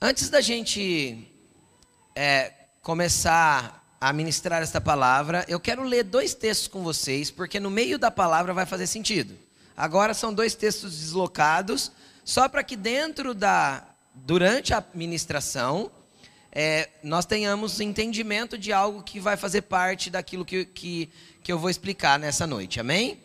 Antes da gente é, começar a ministrar esta palavra, eu quero ler dois textos com vocês, porque no meio da palavra vai fazer sentido. Agora são dois textos deslocados, só para que dentro da, durante a ministração, é, nós tenhamos entendimento de algo que vai fazer parte daquilo que, que, que eu vou explicar nessa noite. Amém?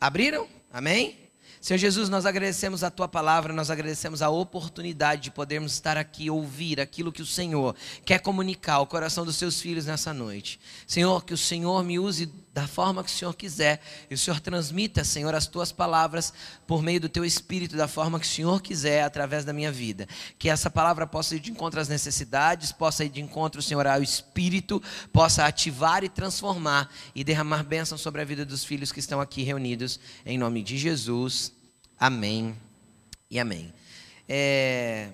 Abriram? Amém? Senhor Jesus, nós agradecemos a tua palavra, nós agradecemos a oportunidade de podermos estar aqui ouvir aquilo que o Senhor quer comunicar ao coração dos seus filhos nessa noite. Senhor, que o Senhor me use da forma que o Senhor quiser e o Senhor transmita, Senhor, as tuas palavras por meio do teu espírito da forma que o Senhor quiser através da minha vida. Que essa palavra possa ir de encontro às necessidades, possa ir de encontro, Senhor, ao espírito, possa ativar e transformar e derramar bênção sobre a vida dos filhos que estão aqui reunidos em nome de Jesus. Amém e amém. É,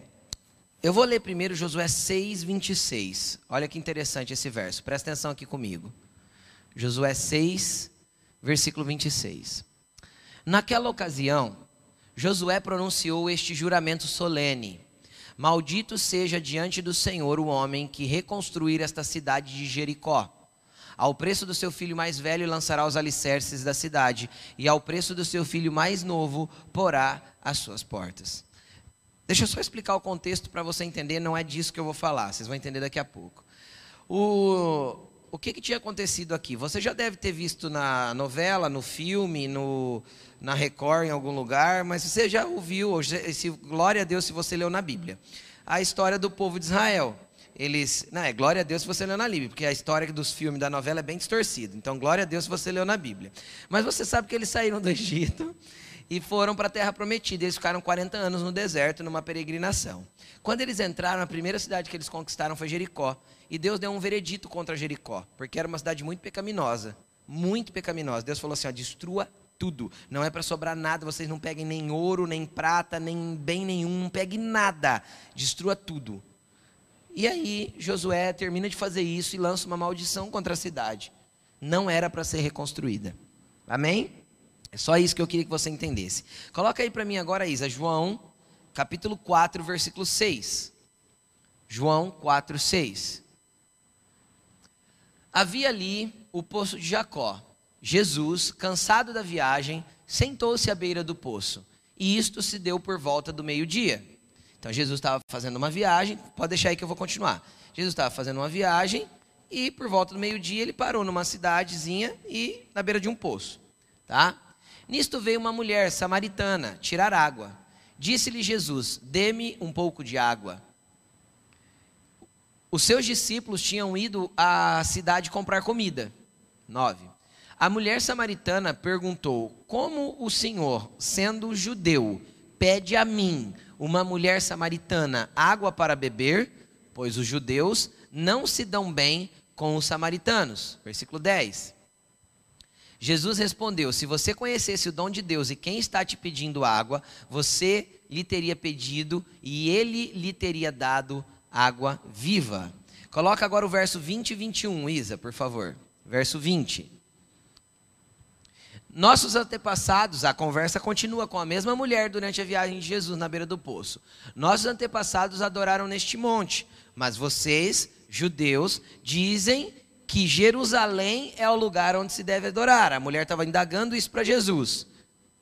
eu vou ler primeiro Josué 6, 26. Olha que interessante esse verso, presta atenção aqui comigo. Josué 6, versículo 26. Naquela ocasião, Josué pronunciou este juramento solene: Maldito seja diante do Senhor o homem que reconstruir esta cidade de Jericó. Ao preço do seu filho mais velho lançará os alicerces da cidade, e ao preço do seu filho mais novo porá as suas portas. Deixa eu só explicar o contexto para você entender, não é disso que eu vou falar, vocês vão entender daqui a pouco. O, o que, que tinha acontecido aqui? Você já deve ter visto na novela, no filme, no, na Record, em algum lugar, mas você já ouviu, ou se, glória a Deus se você leu na Bíblia, a história do povo de Israel eles. Não, é glória a Deus se você leu na Bíblia, porque a história dos filmes da novela é bem distorcida. Então, glória a Deus se você leu na Bíblia. Mas você sabe que eles saíram do Egito e foram para a terra prometida. Eles ficaram 40 anos no deserto, numa peregrinação. Quando eles entraram, a primeira cidade que eles conquistaram foi Jericó. E Deus deu um veredito contra Jericó, porque era uma cidade muito pecaminosa. Muito pecaminosa. Deus falou assim: ó, destrua tudo. Não é para sobrar nada, vocês não peguem nem ouro, nem prata, nem bem nenhum, não peguem nada. Destrua tudo. E aí Josué termina de fazer isso e lança uma maldição contra a cidade. Não era para ser reconstruída. Amém? É só isso que eu queria que você entendesse. Coloca aí para mim agora, Isa, João, capítulo 4, versículo 6. João 4, 6. Havia ali o poço de Jacó. Jesus, cansado da viagem, sentou-se à beira do poço. E isto se deu por volta do meio-dia. Então Jesus estava fazendo uma viagem, pode deixar aí que eu vou continuar. Jesus estava fazendo uma viagem e por volta do meio-dia ele parou numa cidadezinha e na beira de um poço, tá? Nisto veio uma mulher samaritana tirar água. Disse-lhe Jesus: Dê-me um pouco de água. Os seus discípulos tinham ido à cidade comprar comida. 9. A mulher samaritana perguntou: Como o Senhor, sendo judeu, pede a mim, uma mulher samaritana água para beber, pois os judeus não se dão bem com os samaritanos. Versículo 10. Jesus respondeu: Se você conhecesse o dom de Deus e quem está te pedindo água, você lhe teria pedido e ele lhe teria dado água viva. Coloca agora o verso 20 e 21, Isa, por favor. Verso 20. Nossos antepassados, a conversa continua com a mesma mulher durante a viagem de Jesus na beira do poço. Nossos antepassados adoraram neste monte, mas vocês, judeus, dizem que Jerusalém é o lugar onde se deve adorar. A mulher estava indagando isso para Jesus.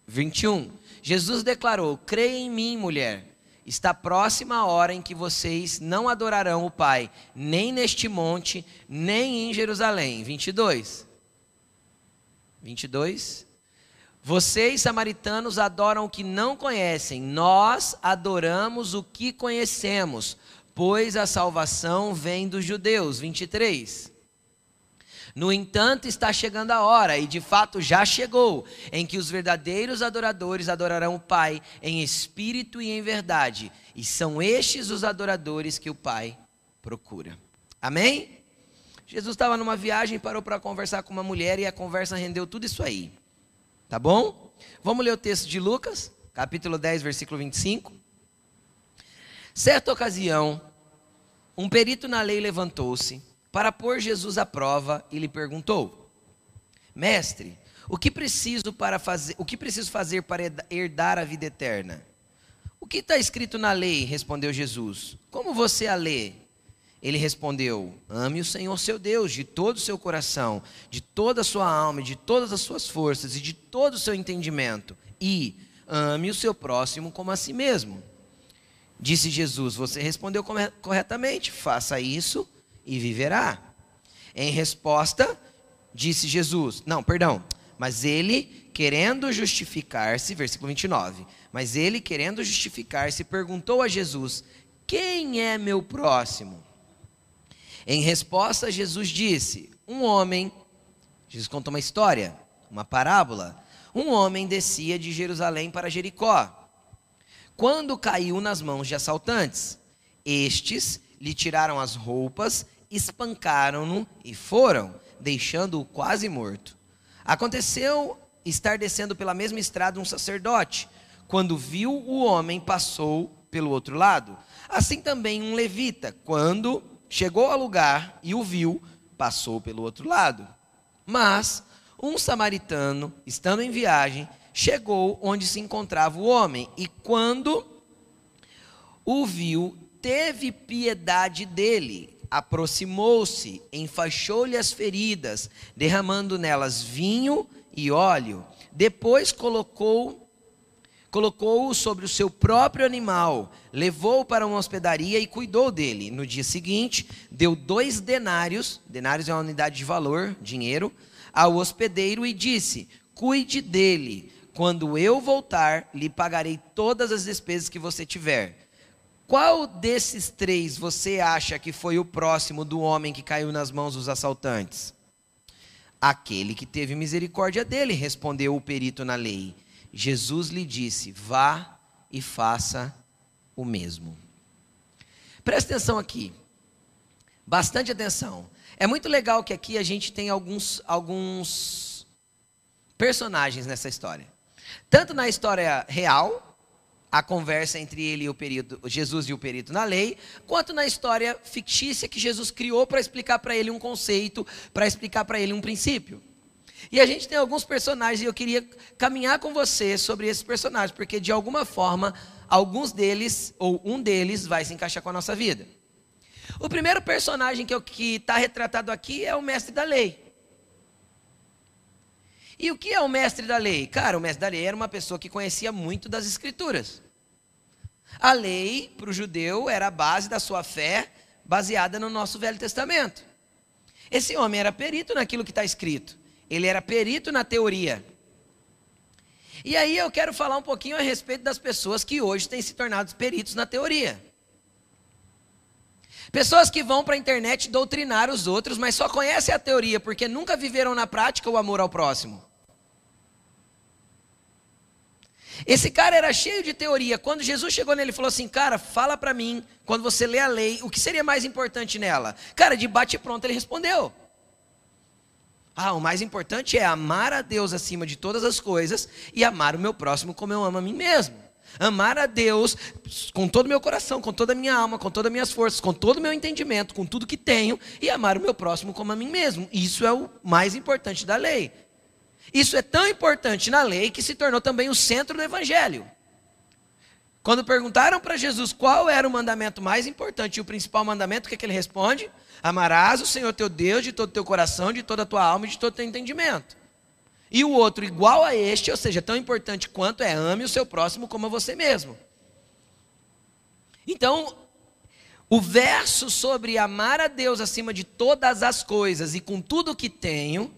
21. Jesus declarou: Creia em mim, mulher. Está próxima a hora em que vocês não adorarão o Pai, nem neste monte, nem em Jerusalém. 22. 22. Vocês, samaritanos, adoram o que não conhecem, nós adoramos o que conhecemos, pois a salvação vem dos judeus. 23. No entanto, está chegando a hora, e de fato já chegou, em que os verdadeiros adoradores adorarão o Pai em espírito e em verdade, e são estes os adoradores que o Pai procura. Amém? Jesus estava numa viagem, parou para conversar com uma mulher e a conversa rendeu tudo isso aí. Tá bom? Vamos ler o texto de Lucas, capítulo 10, versículo 25. Certa ocasião, um perito na lei levantou-se para pôr Jesus à prova e lhe perguntou: Mestre, o que preciso para fazer, o que preciso fazer para herdar a vida eterna? O que está escrito na lei? respondeu Jesus. Como você a lê? Ele respondeu: Ame o Senhor seu Deus de todo o seu coração, de toda a sua alma, de todas as suas forças e de todo o seu entendimento. E ame o seu próximo como a si mesmo. Disse Jesus: Você respondeu corretamente, faça isso e viverá. Em resposta, disse Jesus: Não, perdão. Mas ele, querendo justificar-se, versículo 29. Mas ele, querendo justificar-se, perguntou a Jesus: Quem é meu próximo? Em resposta, Jesus disse: Um homem, Jesus contou uma história, uma parábola. Um homem descia de Jerusalém para Jericó. Quando caiu nas mãos de assaltantes, estes lhe tiraram as roupas, espancaram-no e foram, deixando-o quase morto. Aconteceu estar descendo pela mesma estrada um sacerdote. Quando viu o homem, passou pelo outro lado. Assim também um levita, quando chegou ao lugar e o viu, passou pelo outro lado. Mas um samaritano, estando em viagem, chegou onde se encontrava o homem e quando o viu, teve piedade dele, aproximou-se, enfaixou-lhe as feridas, derramando nelas vinho e óleo. Depois colocou colocou-o sobre o seu próprio animal, levou-o para uma hospedaria e cuidou dele. No dia seguinte, deu dois denários, denários é uma unidade de valor, dinheiro, ao hospedeiro e disse: Cuide dele. Quando eu voltar, lhe pagarei todas as despesas que você tiver. Qual desses três você acha que foi o próximo do homem que caiu nas mãos dos assaltantes? Aquele que teve misericórdia dele, respondeu o perito na lei. Jesus lhe disse: Vá e faça o mesmo. Presta atenção aqui. Bastante atenção. É muito legal que aqui a gente tem alguns, alguns personagens nessa história. Tanto na história real, a conversa entre ele e o perito, Jesus e o perito na lei, quanto na história fictícia que Jesus criou para explicar para ele um conceito, para explicar para ele um princípio. E a gente tem alguns personagens e eu queria caminhar com você sobre esses personagens, porque de alguma forma, alguns deles, ou um deles, vai se encaixar com a nossa vida. O primeiro personagem que está retratado aqui é o mestre da lei. E o que é o mestre da lei? Cara, o mestre da lei era uma pessoa que conhecia muito das escrituras. A lei, para o judeu, era a base da sua fé, baseada no nosso Velho Testamento. Esse homem era perito naquilo que está escrito. Ele era perito na teoria. E aí eu quero falar um pouquinho a respeito das pessoas que hoje têm se tornado peritos na teoria. Pessoas que vão para a internet doutrinar os outros, mas só conhecem a teoria porque nunca viveram na prática o amor ao próximo. Esse cara era cheio de teoria. Quando Jesus chegou nele e falou assim: Cara, fala para mim, quando você lê a lei, o que seria mais importante nela? Cara, de bate pronto ele respondeu. Ah, o mais importante é amar a Deus acima de todas as coisas e amar o meu próximo como eu amo a mim mesmo. Amar a Deus com todo o meu coração, com toda a minha alma, com todas as minhas forças, com todo o meu entendimento, com tudo que tenho e amar o meu próximo como a mim mesmo. Isso é o mais importante da lei. Isso é tão importante na lei que se tornou também o centro do evangelho. Quando perguntaram para Jesus qual era o mandamento mais importante e o principal mandamento, o que, é que ele responde? Amarás o Senhor teu Deus de todo o teu coração, de toda a tua alma e de todo o teu entendimento. E o outro igual a este, ou seja, tão importante quanto é ame o seu próximo como a você mesmo. Então, o verso sobre amar a Deus acima de todas as coisas e com tudo o que tenho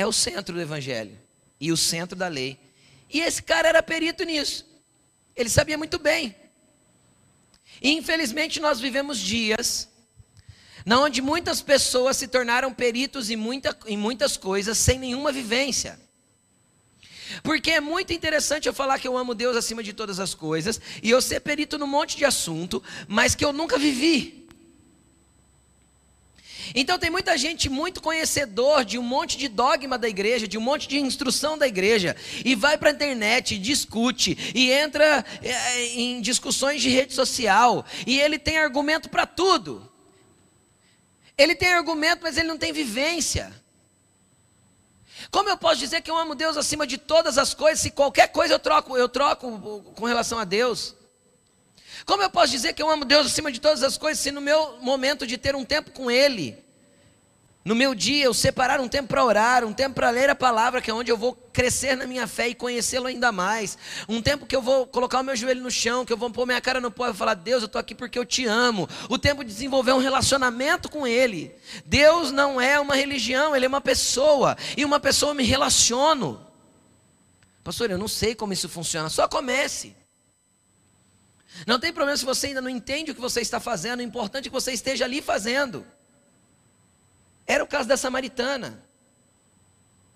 é o centro do evangelho e o centro da lei. E esse cara era perito nisso. Ele sabia muito bem. E infelizmente nós vivemos dias na onde muitas pessoas se tornaram peritos em, muita, em muitas coisas sem nenhuma vivência. Porque é muito interessante eu falar que eu amo Deus acima de todas as coisas e eu ser perito num monte de assunto, mas que eu nunca vivi. Então tem muita gente muito conhecedor de um monte de dogma da igreja, de um monte de instrução da igreja, e vai para a internet, discute, e entra é, em discussões de rede social, e ele tem argumento para tudo. Ele tem argumento, mas ele não tem vivência. Como eu posso dizer que eu amo Deus acima de todas as coisas se qualquer coisa eu troco, eu troco com relação a Deus? Como eu posso dizer que eu amo Deus acima de todas as coisas se no meu momento de ter um tempo com Ele, no meu dia eu separar um tempo para orar, um tempo para ler a palavra, que é onde eu vou crescer na minha fé e conhecê-lo ainda mais, um tempo que eu vou colocar o meu joelho no chão, que eu vou pôr minha cara no pó e falar: Deus, eu estou aqui porque eu te amo, o tempo de desenvolver um relacionamento com Ele. Deus não é uma religião, Ele é uma pessoa, e uma pessoa eu me relaciono. Pastor, eu não sei como isso funciona, só comece. Não tem problema se você ainda não entende o que você está fazendo, o importante é que você esteja ali fazendo. Era o caso da samaritana.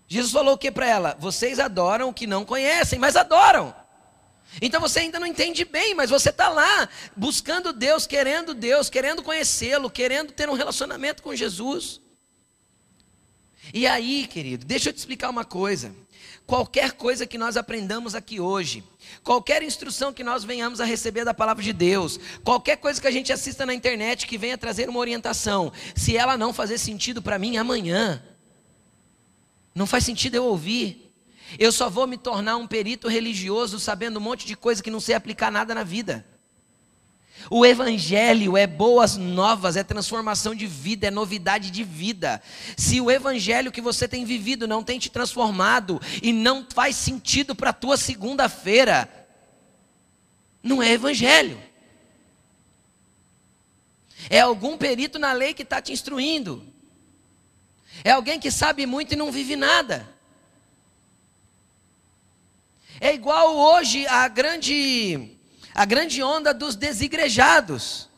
Jesus falou o que para ela? Vocês adoram o que não conhecem, mas adoram. Então você ainda não entende bem, mas você está lá buscando Deus, querendo Deus, querendo conhecê-lo, querendo ter um relacionamento com Jesus. E aí, querido, deixa eu te explicar uma coisa. Qualquer coisa que nós aprendamos aqui hoje, qualquer instrução que nós venhamos a receber da palavra de Deus, qualquer coisa que a gente assista na internet que venha trazer uma orientação, se ela não fazer sentido para mim amanhã, não faz sentido eu ouvir. Eu só vou me tornar um perito religioso sabendo um monte de coisa que não sei aplicar nada na vida. O Evangelho é boas novas, é transformação de vida, é novidade de vida. Se o Evangelho que você tem vivido não tem te transformado e não faz sentido para a tua segunda-feira, não é Evangelho. É algum perito na lei que está te instruindo. É alguém que sabe muito e não vive nada. É igual hoje a grande a grande onda dos desigrejados.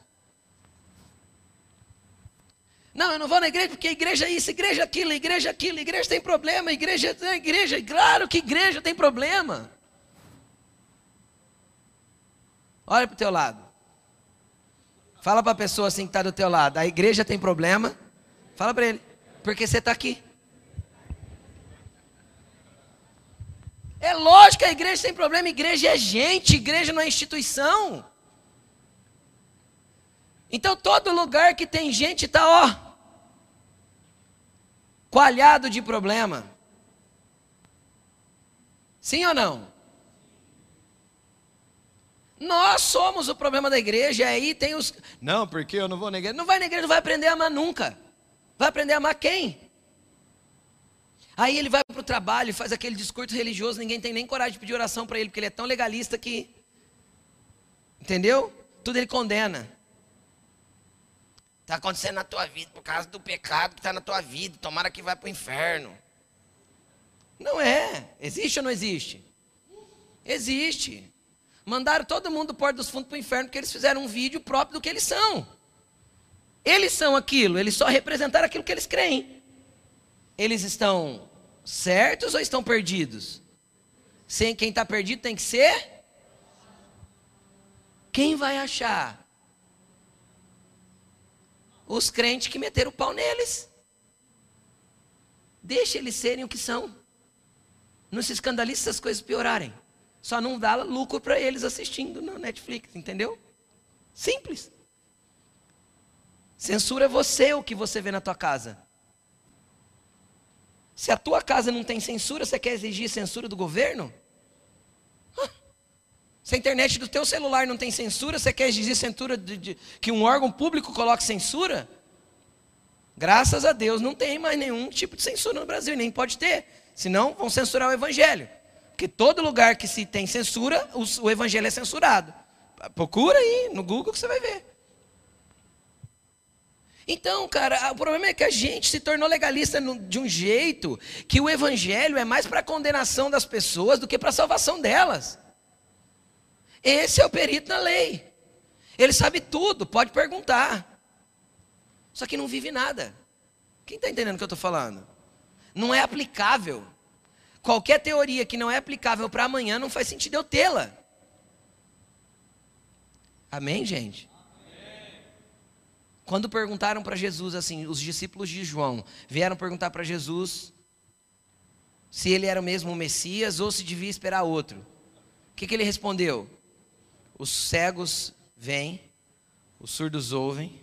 Não, eu não vou na igreja porque igreja é isso, igreja é aquilo, igreja é aquilo, igreja tem problema, igreja é igreja, claro que igreja tem problema. Olha para o teu lado. Fala para a pessoa assim que está do teu lado, a igreja tem problema. Fala para ele, porque você está aqui. É lógico que a igreja tem problema, igreja é gente, igreja não é instituição. Então todo lugar que tem gente está, ó, coalhado de problema. Sim ou não? Nós somos o problema da igreja, aí tem os. Não, porque eu não vou na igreja. Não vai na igreja, não vai aprender a amar nunca. Vai aprender a amar quem? Aí ele vai para o trabalho, faz aquele discurso religioso, ninguém tem nem coragem de pedir oração para ele, porque ele é tão legalista que. Entendeu? Tudo ele condena. Está acontecendo na tua vida por causa do pecado que está na tua vida. Tomara que vá para o inferno. Não é. Existe ou não existe? Existe. Mandaram todo mundo do Porto dos Fundos para o inferno porque eles fizeram um vídeo próprio do que eles são. Eles são aquilo, eles só representaram aquilo que eles creem eles estão certos ou estão perdidos? Sem quem está perdido tem que ser? Quem vai achar? Os crentes que meteram o pau neles. Deixa eles serem o que são. Não se escandalize se as coisas piorarem. Só não dá lucro para eles assistindo no Netflix, entendeu? Simples. Censura você o que você vê na tua casa. Se a tua casa não tem censura, você quer exigir censura do governo? Se a internet do teu celular não tem censura, você quer exigir censura de, de, que um órgão público coloque censura? Graças a Deus não tem mais nenhum tipo de censura no Brasil, nem pode ter. Senão vão censurar o evangelho. Porque todo lugar que se tem censura, o, o evangelho é censurado. Procura aí no Google que você vai ver. Então, cara, o problema é que a gente se tornou legalista de um jeito que o evangelho é mais para a condenação das pessoas do que para a salvação delas. Esse é o perito na lei. Ele sabe tudo, pode perguntar. Só que não vive nada. Quem está entendendo o que eu estou falando? Não é aplicável. Qualquer teoria que não é aplicável para amanhã não faz sentido eu tê-la. Amém, gente? Quando perguntaram para Jesus assim, os discípulos de João vieram perguntar para Jesus se ele era mesmo o Messias ou se devia esperar outro. O que, que ele respondeu? Os cegos vêm, os surdos ouvem,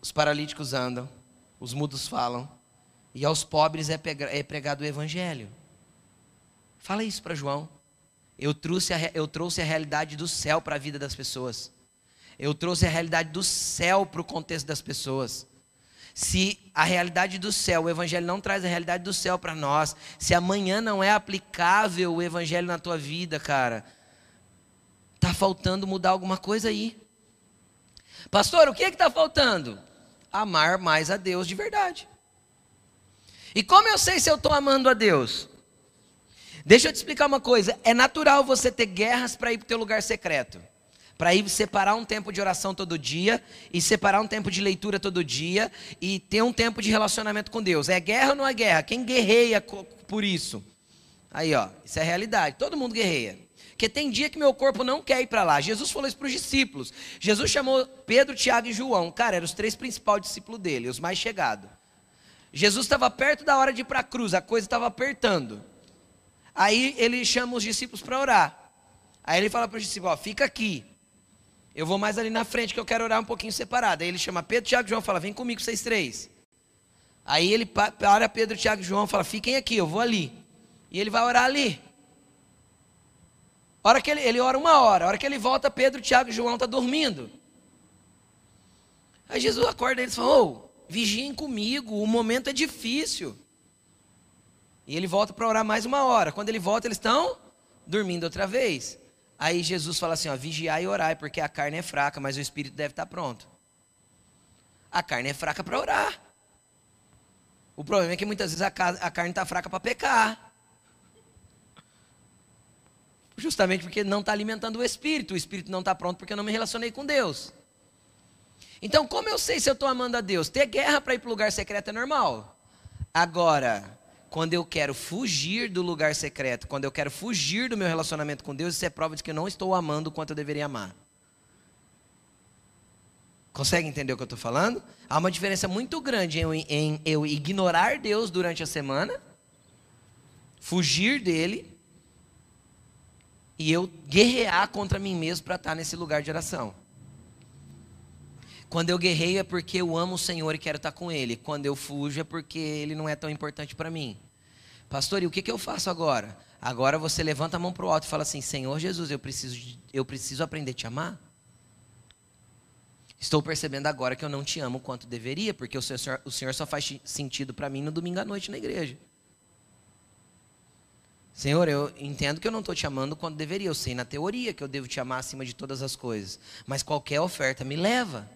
os paralíticos andam, os mudos falam, e aos pobres é, é pregado o evangelho. Fala isso para João. Eu trouxe, a, eu trouxe a realidade do céu para a vida das pessoas. Eu trouxe a realidade do céu para o contexto das pessoas. Se a realidade do céu, o Evangelho não traz a realidade do céu para nós, se amanhã não é aplicável o Evangelho na tua vida, cara, tá faltando mudar alguma coisa aí. Pastor, o que é está faltando? Amar mais a Deus de verdade. E como eu sei se eu estou amando a Deus? Deixa eu te explicar uma coisa. É natural você ter guerras para ir para o teu lugar secreto. Para ir separar um tempo de oração todo dia, e separar um tempo de leitura todo dia, e ter um tempo de relacionamento com Deus. É guerra ou não é guerra? Quem guerreia por isso? Aí, ó, isso é realidade. Todo mundo guerreia. Porque tem dia que meu corpo não quer ir para lá. Jesus falou isso para os discípulos. Jesus chamou Pedro, Tiago e João. Cara, eram os três principais discípulos dele, os mais chegados. Jesus estava perto da hora de ir para a cruz, a coisa estava apertando. Aí ele chama os discípulos para orar. Aí ele fala para os discípulos: ó, fica aqui. Eu vou mais ali na frente que eu quero orar um pouquinho separado. Aí ele chama Pedro, Tiago e João fala: vem comigo, vocês três. Aí ele para Pedro, Tiago e João fala: fiquem aqui, eu vou ali. E ele vai orar ali. Hora que ele, ele ora uma hora, a hora que ele volta, Pedro, Tiago e João estão tá dormindo. Aí Jesus acorda eles e fala: oh, vigiem comigo, o momento é difícil. E ele volta para orar mais uma hora. Quando ele volta, eles estão dormindo outra vez. Aí Jesus fala assim: ó, vigiar e orar, porque a carne é fraca, mas o espírito deve estar pronto. A carne é fraca para orar. O problema é que muitas vezes a, a carne está fraca para pecar. Justamente porque não está alimentando o espírito. O espírito não está pronto porque eu não me relacionei com Deus. Então, como eu sei se eu estou amando a Deus? Ter guerra para ir para o lugar secreto é normal. Agora, quando eu quero fugir do lugar secreto, quando eu quero fugir do meu relacionamento com Deus, isso é prova de que eu não estou amando o quanto eu deveria amar. Consegue entender o que eu estou falando? Há uma diferença muito grande em, em eu ignorar Deus durante a semana, fugir dele, e eu guerrear contra mim mesmo para estar nesse lugar de oração. Quando eu guerreio é porque eu amo o Senhor e quero estar com Ele. Quando eu fujo é porque Ele não é tão importante para mim. Pastor, e o que, que eu faço agora? Agora você levanta a mão para o alto e fala assim: Senhor Jesus, eu preciso, eu preciso aprender a te amar. Estou percebendo agora que eu não te amo quanto deveria, porque o Senhor, o Senhor só faz sentido para mim no domingo à noite na igreja. Senhor, eu entendo que eu não estou te amando quanto deveria. Eu sei na teoria que eu devo te amar acima de todas as coisas. Mas qualquer oferta me leva.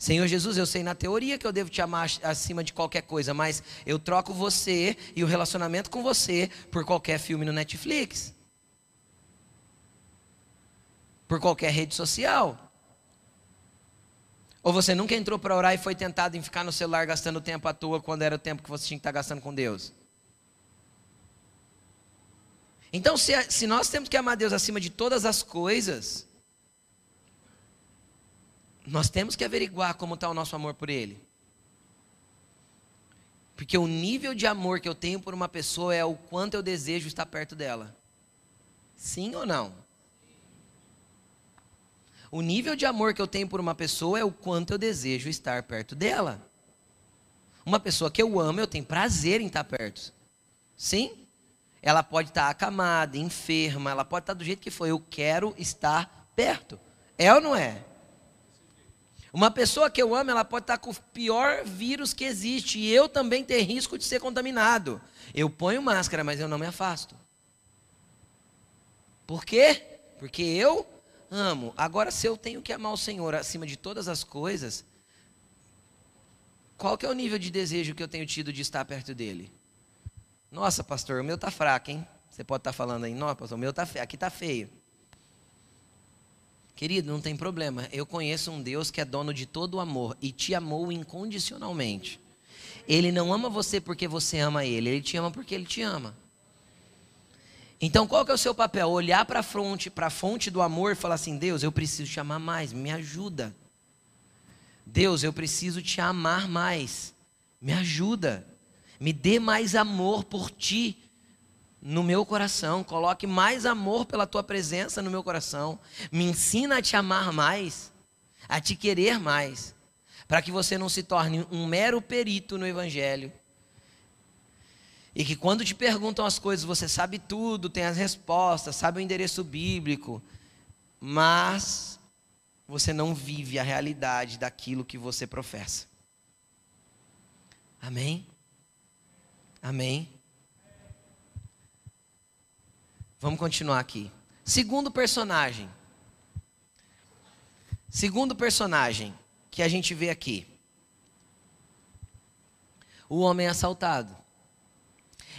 Senhor Jesus, eu sei na teoria que eu devo te amar acima de qualquer coisa, mas eu troco você e o relacionamento com você por qualquer filme no Netflix. Por qualquer rede social. Ou você nunca entrou para orar e foi tentado em ficar no celular gastando tempo à toa quando era o tempo que você tinha que estar gastando com Deus? Então, se, se nós temos que amar Deus acima de todas as coisas, nós temos que averiguar como está o nosso amor por Ele. Porque o nível de amor que eu tenho por uma pessoa é o quanto eu desejo estar perto dela. Sim ou não? O nível de amor que eu tenho por uma pessoa é o quanto eu desejo estar perto dela. Uma pessoa que eu amo, eu tenho prazer em estar perto. Sim? Ela pode estar acamada, enferma, ela pode estar do jeito que for. Eu quero estar perto. É ou não é? Uma pessoa que eu amo, ela pode estar com o pior vírus que existe e eu também ter risco de ser contaminado. Eu ponho máscara, mas eu não me afasto. Por quê? Porque eu amo. Agora, se eu tenho que amar o Senhor acima de todas as coisas, qual que é o nível de desejo que eu tenho tido de estar perto dele? Nossa, pastor, o meu tá fraco, hein? Você pode estar falando aí, não, pastor, o meu tá feio, aqui tá feio. Querido, não tem problema. Eu conheço um Deus que é dono de todo o amor e te amou incondicionalmente. Ele não ama você porque você ama ele, ele te ama porque ele te ama. Então, qual que é o seu papel? Olhar para a fonte, para a fonte do amor e falar assim: "Deus, eu preciso te amar mais, me ajuda". Deus, eu preciso te amar mais. Me ajuda. Me dê mais amor por ti no meu coração, coloque mais amor pela tua presença no meu coração, me ensina a te amar mais, a te querer mais, para que você não se torne um mero perito no Evangelho. E que quando te perguntam as coisas, você sabe tudo, tem as respostas, sabe o endereço bíblico, mas você não vive a realidade daquilo que você professa. Amém? Amém? Vamos continuar aqui. Segundo personagem. Segundo personagem que a gente vê aqui. O homem assaltado.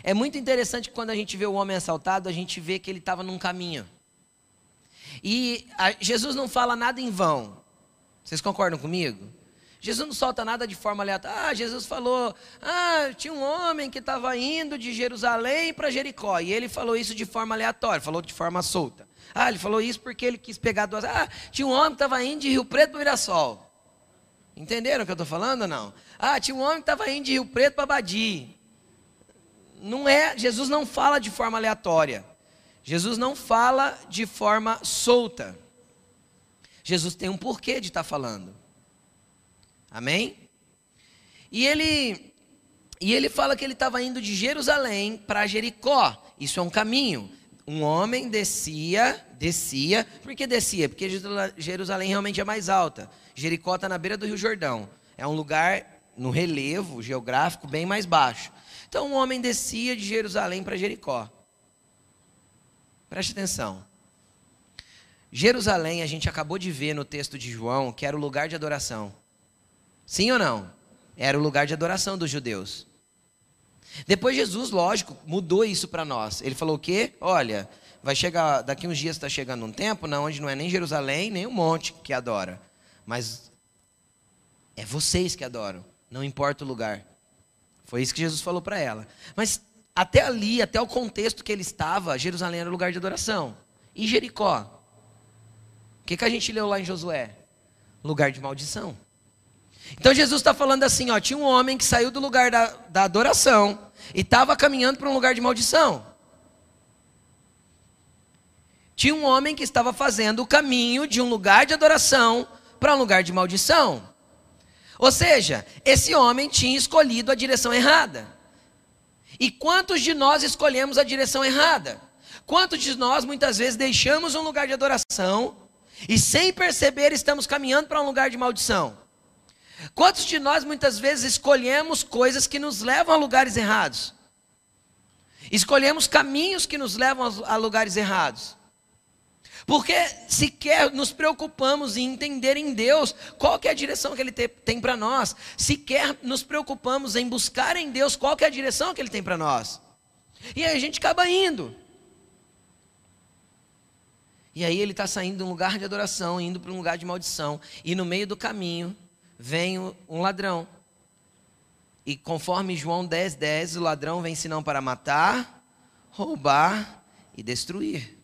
É muito interessante que quando a gente vê o homem assaltado, a gente vê que ele estava num caminho. E a, Jesus não fala nada em vão. Vocês concordam comigo? Jesus não solta nada de forma aleatória. Ah, Jesus falou: ah, tinha um homem que estava indo de Jerusalém para Jericó. E ele falou isso de forma aleatória, falou de forma solta. Ah, ele falou isso porque ele quis pegar duas. Ah, tinha um homem que estava indo de Rio Preto para Mirassol. Entenderam o que eu estou falando ou não? Ah, tinha um homem que estava indo de Rio Preto para Badi. Não é, Jesus não fala de forma aleatória. Jesus não fala de forma solta. Jesus tem um porquê de estar tá falando. Amém? E ele e ele fala que ele estava indo de Jerusalém para Jericó. Isso é um caminho. Um homem descia, descia. Por que descia? Porque Jerusalém realmente é mais alta. Jericó está na beira do Rio Jordão. É um lugar no relevo geográfico bem mais baixo. Então um homem descia de Jerusalém para Jericó. Preste atenção. Jerusalém, a gente acabou de ver no texto de João, que era o lugar de adoração. Sim ou não? Era o lugar de adoração dos judeus. Depois Jesus, lógico, mudou isso para nós. Ele falou o quê? Olha, vai chegar, daqui uns dias está chegando um tempo não, onde não é nem Jerusalém, nem o monte que adora. Mas é vocês que adoram, não importa o lugar. Foi isso que Jesus falou para ela. Mas até ali, até o contexto que ele estava, Jerusalém era o lugar de adoração. E Jericó? O que, que a gente leu lá em Josué? Lugar de maldição. Então Jesus está falando assim: ó, tinha um homem que saiu do lugar da, da adoração e estava caminhando para um lugar de maldição. Tinha um homem que estava fazendo o caminho de um lugar de adoração para um lugar de maldição. Ou seja, esse homem tinha escolhido a direção errada. E quantos de nós escolhemos a direção errada? Quantos de nós muitas vezes deixamos um lugar de adoração e sem perceber estamos caminhando para um lugar de maldição? Quantos de nós muitas vezes escolhemos coisas que nos levam a lugares errados? Escolhemos caminhos que nos levam a lugares errados. Porque sequer nos preocupamos em entender em Deus qual que é a direção que Ele tem para nós. Sequer nos preocupamos em buscar em Deus qual que é a direção que Ele tem para nós. E aí a gente acaba indo. E aí ele está saindo de um lugar de adoração, indo para um lugar de maldição. E no meio do caminho vem um ladrão. E conforme João 10, 10, o ladrão vem senão para matar, roubar e destruir.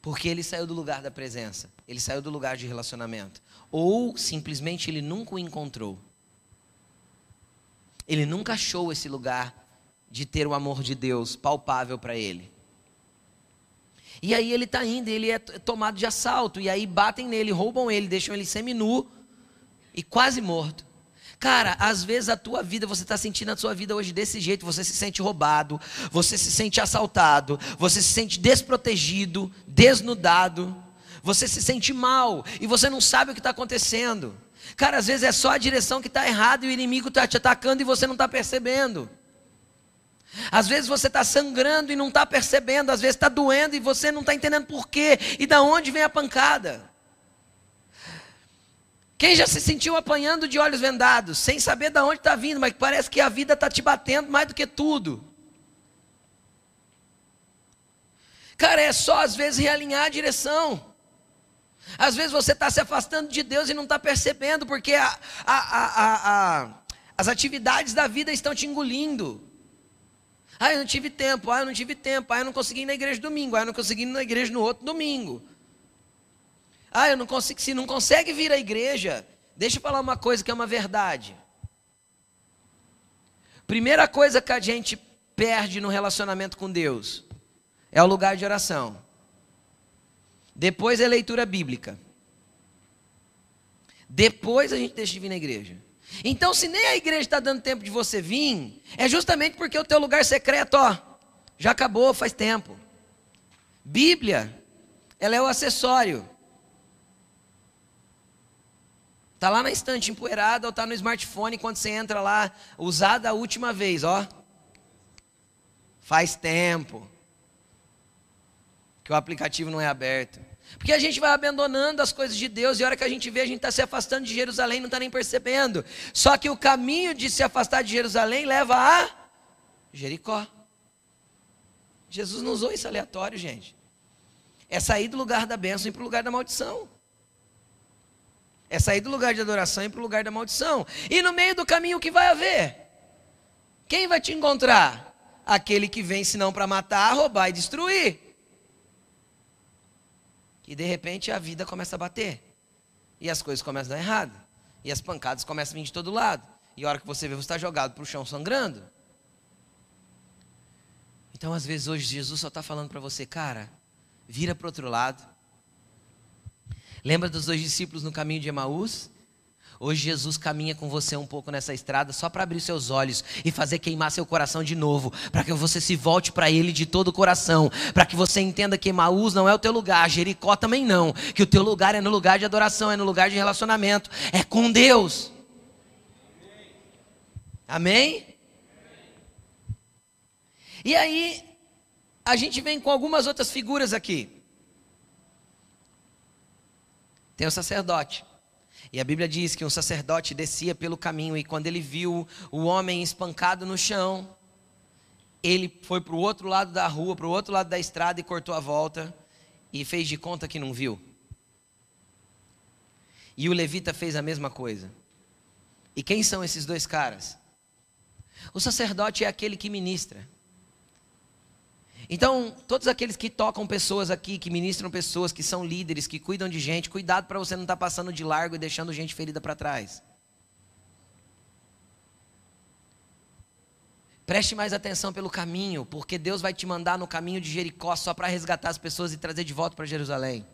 Porque ele saiu do lugar da presença, ele saiu do lugar de relacionamento. Ou simplesmente ele nunca o encontrou. Ele nunca achou esse lugar de ter o amor de Deus palpável para ele. E aí ele está indo, ele é tomado de assalto, e aí batem nele, roubam ele, deixam ele semi-nu e quase morto. Cara, às vezes a tua vida, você está sentindo a sua vida hoje desse jeito, você se sente roubado, você se sente assaltado, você se sente desprotegido, desnudado, você se sente mal e você não sabe o que está acontecendo. Cara, às vezes é só a direção que está errada e o inimigo está te atacando e você não está percebendo. Às vezes você está sangrando e não está percebendo, às vezes está doendo e você não está entendendo por quê e da onde vem a pancada. Quem já se sentiu apanhando de olhos vendados, sem saber de onde está vindo, mas parece que a vida está te batendo mais do que tudo. Cara, é só às vezes realinhar a direção. Às vezes você está se afastando de Deus e não está percebendo, porque a, a, a, as atividades da vida estão te engolindo. Ah, eu não tive tempo, ah, eu não tive tempo, ah, eu não consegui ir na igreja domingo, ah, eu não consegui ir na igreja no outro domingo. Ah, eu não consigo, se não consegue vir à igreja, deixa eu falar uma coisa que é uma verdade. Primeira coisa que a gente perde no relacionamento com Deus é o lugar de oração. Depois é leitura bíblica. Depois a gente deixa de vir na igreja. Então, se nem a igreja está dando tempo de você vir, é justamente porque o teu lugar secreto, ó, já acabou faz tempo. Bíblia, ela é o acessório. Está lá na estante empoeirada ou está no smartphone quando você entra lá, usada a última vez, ó. Faz tempo que o aplicativo não é aberto. Porque a gente vai abandonando as coisas de Deus e a hora que a gente vê, a gente está se afastando de Jerusalém, não está nem percebendo. Só que o caminho de se afastar de Jerusalém leva a Jericó. Jesus não usou isso aleatório, gente. É sair do lugar da bênção e para o lugar da maldição. É sair do lugar de adoração e para o lugar da maldição. E no meio do caminho o que vai haver? Quem vai te encontrar? Aquele que vem senão para matar, roubar e destruir. E de repente a vida começa a bater. E as coisas começam a dar errado. E as pancadas começam a vir de todo lado. E a hora que você vê, você está jogado para o chão sangrando. Então, às vezes, hoje, Jesus só está falando para você, cara, vira para outro lado. Lembra dos dois discípulos no caminho de Emaús? Hoje Jesus caminha com você um pouco nessa estrada só para abrir seus olhos e fazer queimar seu coração de novo, para que você se volte para Ele de todo o coração, para que você entenda que Emaús não é o teu lugar, Jericó também não, que o teu lugar é no lugar de adoração, é no lugar de relacionamento, é com Deus. Amém? E aí, a gente vem com algumas outras figuras aqui. Tem o sacerdote. E a Bíblia diz que um sacerdote descia pelo caminho e quando ele viu o homem espancado no chão, ele foi para o outro lado da rua, para o outro lado da estrada e cortou a volta e fez de conta que não viu. E o levita fez a mesma coisa. E quem são esses dois caras? O sacerdote é aquele que ministra. Então, todos aqueles que tocam pessoas aqui, que ministram pessoas, que são líderes, que cuidam de gente, cuidado para você não estar tá passando de largo e deixando gente ferida para trás. Preste mais atenção pelo caminho, porque Deus vai te mandar no caminho de Jericó só para resgatar as pessoas e trazer de volta para Jerusalém.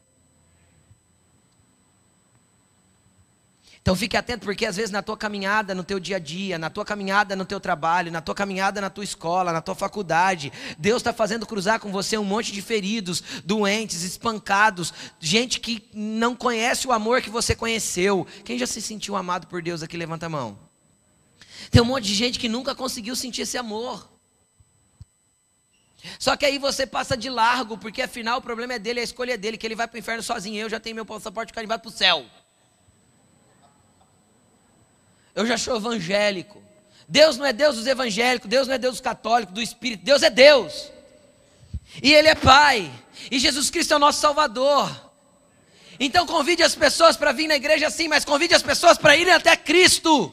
Então fique atento, porque às vezes na tua caminhada, no teu dia a dia, na tua caminhada no teu trabalho, na tua caminhada na tua escola, na tua faculdade, Deus está fazendo cruzar com você um monte de feridos, doentes, espancados, gente que não conhece o amor que você conheceu. Quem já se sentiu amado por Deus aqui, levanta a mão. Tem um monte de gente que nunca conseguiu sentir esse amor. Só que aí você passa de largo, porque afinal o problema é dele, a escolha é dele, que ele vai para o inferno sozinho. Eu já tenho meu passaporte carimbado para o céu. Eu já sou evangélico. Deus não é Deus dos evangélicos, Deus não é Deus dos católicos, do Espírito, Deus é Deus. E Ele é Pai. E Jesus Cristo é o nosso Salvador. Então convide as pessoas para vir na igreja sim, mas convide as pessoas para irem até Cristo.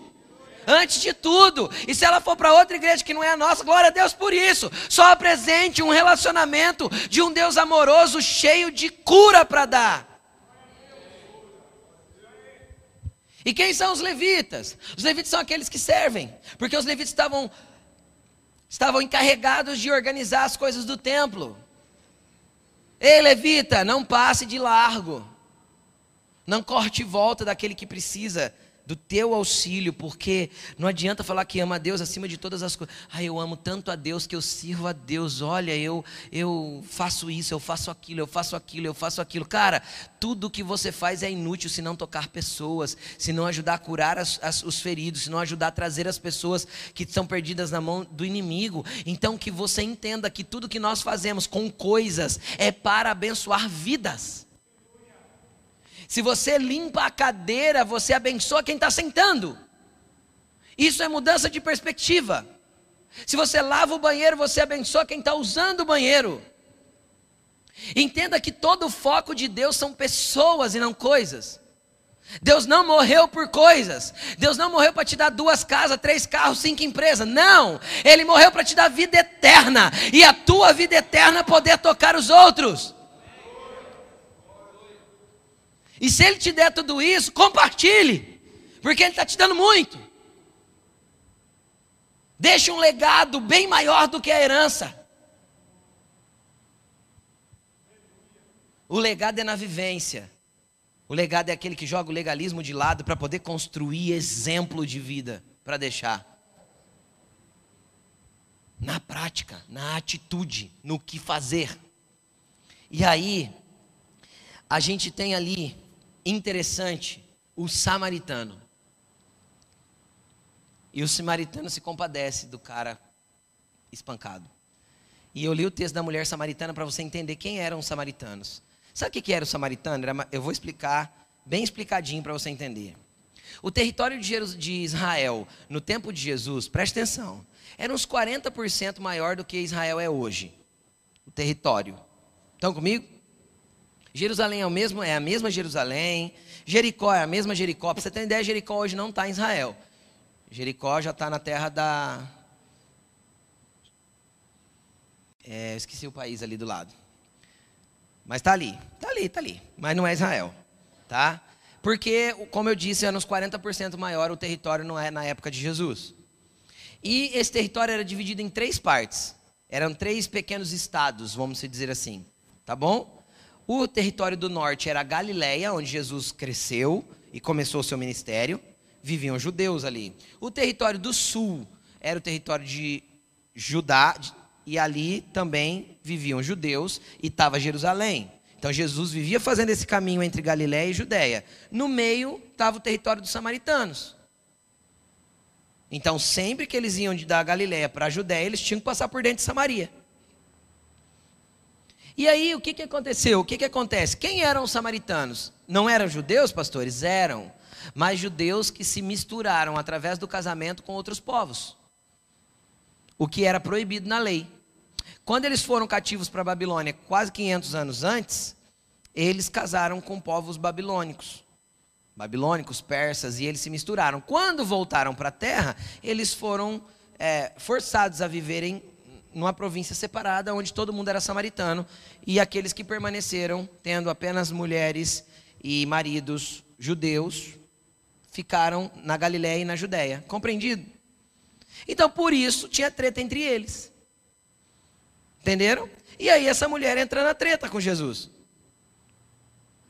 Antes de tudo, e se ela for para outra igreja que não é a nossa, glória a Deus por isso. Só apresente um relacionamento de um Deus amoroso, cheio de cura para dar. E quem são os levitas? Os levitas são aqueles que servem, porque os levitas estavam estavam encarregados de organizar as coisas do templo. Ei, levita, não passe de largo. Não corte volta daquele que precisa do teu auxílio, porque não adianta falar que ama a Deus acima de todas as coisas. Ah, eu amo tanto a Deus que eu sirvo a Deus. Olha, eu eu faço isso, eu faço aquilo, eu faço aquilo, eu faço aquilo. Cara, tudo que você faz é inútil se não tocar pessoas, se não ajudar a curar as, as, os feridos, se não ajudar a trazer as pessoas que estão perdidas na mão do inimigo. Então que você entenda que tudo que nós fazemos com coisas é para abençoar vidas. Se você limpa a cadeira, você abençoa quem está sentando. Isso é mudança de perspectiva. Se você lava o banheiro, você abençoa quem está usando o banheiro. Entenda que todo o foco de Deus são pessoas e não coisas. Deus não morreu por coisas. Deus não morreu para te dar duas casas, três carros, cinco empresas. Não. Ele morreu para te dar vida eterna. E a tua vida eterna poder tocar os outros. E se ele te der tudo isso, compartilhe, porque ele está te dando muito. Deixe um legado bem maior do que a herança. O legado é na vivência. O legado é aquele que joga o legalismo de lado para poder construir exemplo de vida para deixar. Na prática, na atitude, no que fazer. E aí, a gente tem ali, interessante, o samaritano. E o samaritano se compadece do cara espancado. E eu li o texto da mulher samaritana para você entender quem eram os samaritanos. Sabe o que era o samaritano? Eu vou explicar bem explicadinho para você entender. O território de Israel, no tempo de Jesus, preste atenção, era uns 40% maior do que Israel é hoje. O território. Estão comigo? Jerusalém é, o mesmo, é a mesma Jerusalém. Jericó é a mesma Jericó. Para você ter ideia, Jericó hoje não está em Israel. Jericó já está na terra da. É, esqueci o país ali do lado. Mas está ali, está ali, está ali. Mas não é Israel, tá? Porque, como eu disse, é uns 40% maior o território não é na época de Jesus. E esse território era dividido em três partes. Eram três pequenos estados, vamos dizer assim. Tá bom? O território do norte era a Galileia, onde Jesus cresceu e começou o seu ministério. Viviam judeus ali. O território do sul era o território de Judá, e ali também viviam judeus e estava Jerusalém. Então Jesus vivia fazendo esse caminho entre Galiléia e Judéia. No meio estava o território dos samaritanos. Então sempre que eles iam da Galiléia para a Judéia, eles tinham que passar por dentro de Samaria. E aí o que, que aconteceu? O que, que acontece? Quem eram os samaritanos? Não eram judeus, pastores? Eram. Mas judeus que se misturaram através do casamento com outros povos. O que era proibido na lei. Quando eles foram cativos para a Babilônia, quase 500 anos antes, eles casaram com povos babilônicos. Babilônicos, persas, e eles se misturaram. Quando voltaram para a terra, eles foram é, forçados a viverem numa província separada, onde todo mundo era samaritano, e aqueles que permaneceram, tendo apenas mulheres e maridos judeus, ficaram na Galiléia e na Judéia. Compreendido? Então, por isso, tinha treta entre eles. Entenderam? E aí essa mulher entra na treta com Jesus.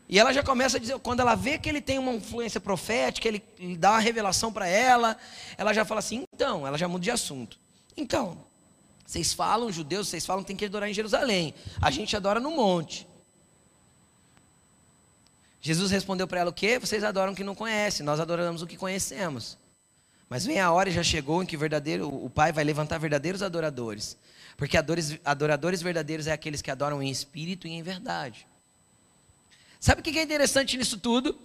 E ela já começa a dizer, quando ela vê que ele tem uma influência profética, ele, dá uma revelação para ela, ela já fala assim, então, ela já muda de assunto. Então, vocês falam, judeus, vocês falam que tem que adorar em Jerusalém. A gente adora no monte. Jesus respondeu para ela o quê? Vocês adoram o que não conhecem, nós adoramos o que conhecemos. Mas vem a hora e já chegou em que verdadeiro, o Pai vai levantar verdadeiros adoradores. Porque adoradores, adoradores verdadeiros é aqueles que adoram em espírito e em verdade. Sabe o que é interessante nisso tudo?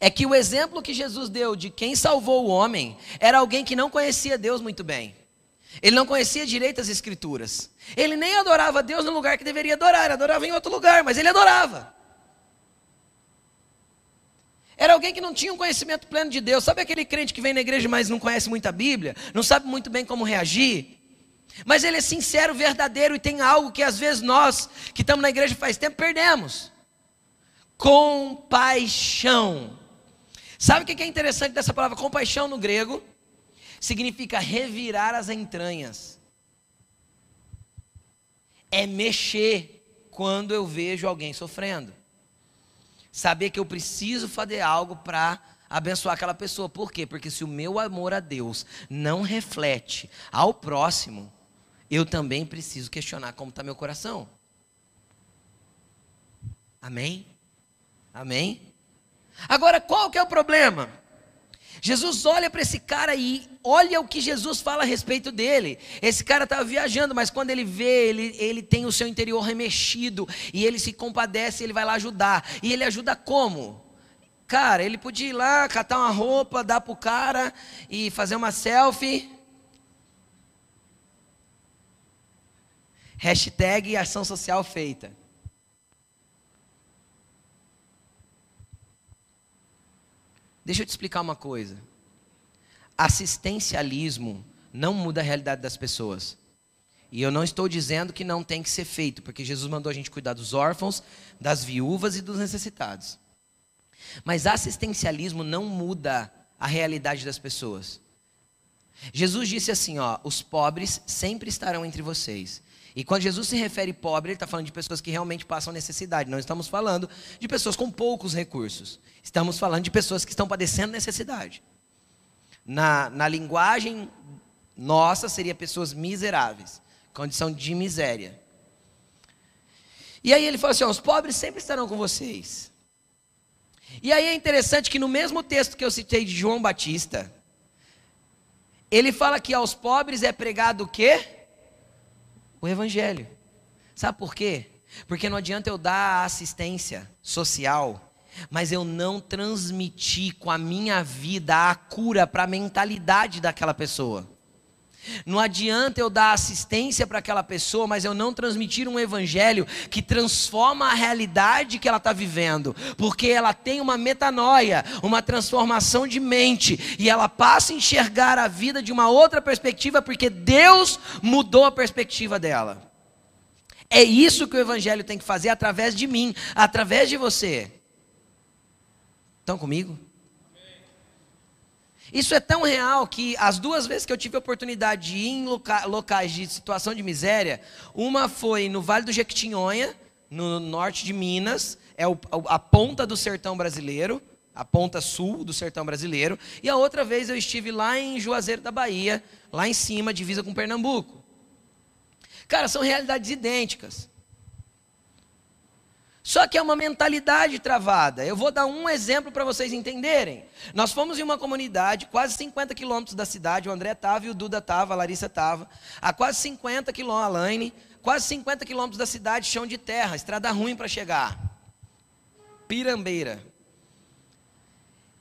É que o exemplo que Jesus deu de quem salvou o homem era alguém que não conhecia Deus muito bem. Ele não conhecia direito as escrituras. Ele nem adorava Deus no lugar que deveria adorar, ele adorava em outro lugar, mas ele adorava. Era alguém que não tinha um conhecimento pleno de Deus. Sabe aquele crente que vem na igreja, mas não conhece muito a Bíblia? Não sabe muito bem como reagir? Mas ele é sincero, verdadeiro e tem algo que às vezes nós, que estamos na igreja faz tempo, perdemos: compaixão. Sabe o que é interessante dessa palavra compaixão no grego? Significa revirar as entranhas. É mexer quando eu vejo alguém sofrendo. Saber que eu preciso fazer algo para abençoar aquela pessoa. Por quê? Porque se o meu amor a Deus não reflete ao próximo, eu também preciso questionar como está meu coração. Amém? Amém? Agora, qual que é o problema? Jesus olha para esse cara e olha o que Jesus fala a respeito dele. Esse cara estava viajando, mas quando ele vê, ele, ele tem o seu interior remexido e ele se compadece, ele vai lá ajudar. E ele ajuda como? Cara, ele podia ir lá, catar uma roupa, dar para o cara e fazer uma selfie. Hashtag ação social feita. Deixa eu te explicar uma coisa. Assistencialismo não muda a realidade das pessoas. E eu não estou dizendo que não tem que ser feito, porque Jesus mandou a gente cuidar dos órfãos, das viúvas e dos necessitados. Mas assistencialismo não muda a realidade das pessoas. Jesus disse assim, ó, os pobres sempre estarão entre vocês, E quando Jesus se refere pobre, ele está falando de pessoas que realmente passam necessidade. Não estamos falando de pessoas com poucos recursos. Estamos falando de pessoas que estão padecendo necessidade. Na, na linguagem nossa, seria pessoas miseráveis, condição de miséria. E aí ele fala assim: ó, os pobres sempre estarão com vocês. E aí é interessante que no mesmo texto que eu citei de João Batista, ele fala que aos pobres é pregado o quê? O evangelho. Sabe por quê? Porque não adianta eu dar assistência social, mas eu não transmitir com a minha vida a cura para a mentalidade daquela pessoa. Não adianta eu dar assistência para aquela pessoa, mas eu não transmitir um evangelho que transforma a realidade que ela está vivendo, porque ela tem uma metanoia, uma transformação de mente, e ela passa a enxergar a vida de uma outra perspectiva, porque Deus mudou a perspectiva dela. É isso que o evangelho tem que fazer através de mim, através de você. Estão comigo? Isso é tão real que as duas vezes que eu tive a oportunidade de ir em loca locais de situação de miséria, uma foi no Vale do Jequitinhonha, no norte de Minas, é o, a ponta do sertão brasileiro, a ponta sul do sertão brasileiro, e a outra vez eu estive lá em Juazeiro da Bahia, lá em cima, divisa com Pernambuco. Cara, são realidades idênticas. Só que é uma mentalidade travada. Eu vou dar um exemplo para vocês entenderem. Nós fomos em uma comunidade, quase 50 quilômetros da cidade, o André estava e o Duda estava, a Larissa estava, a quase 50 quilômetros, a Laine, quase 50 quilômetros da cidade, chão de terra, estrada ruim para chegar. Pirambeira.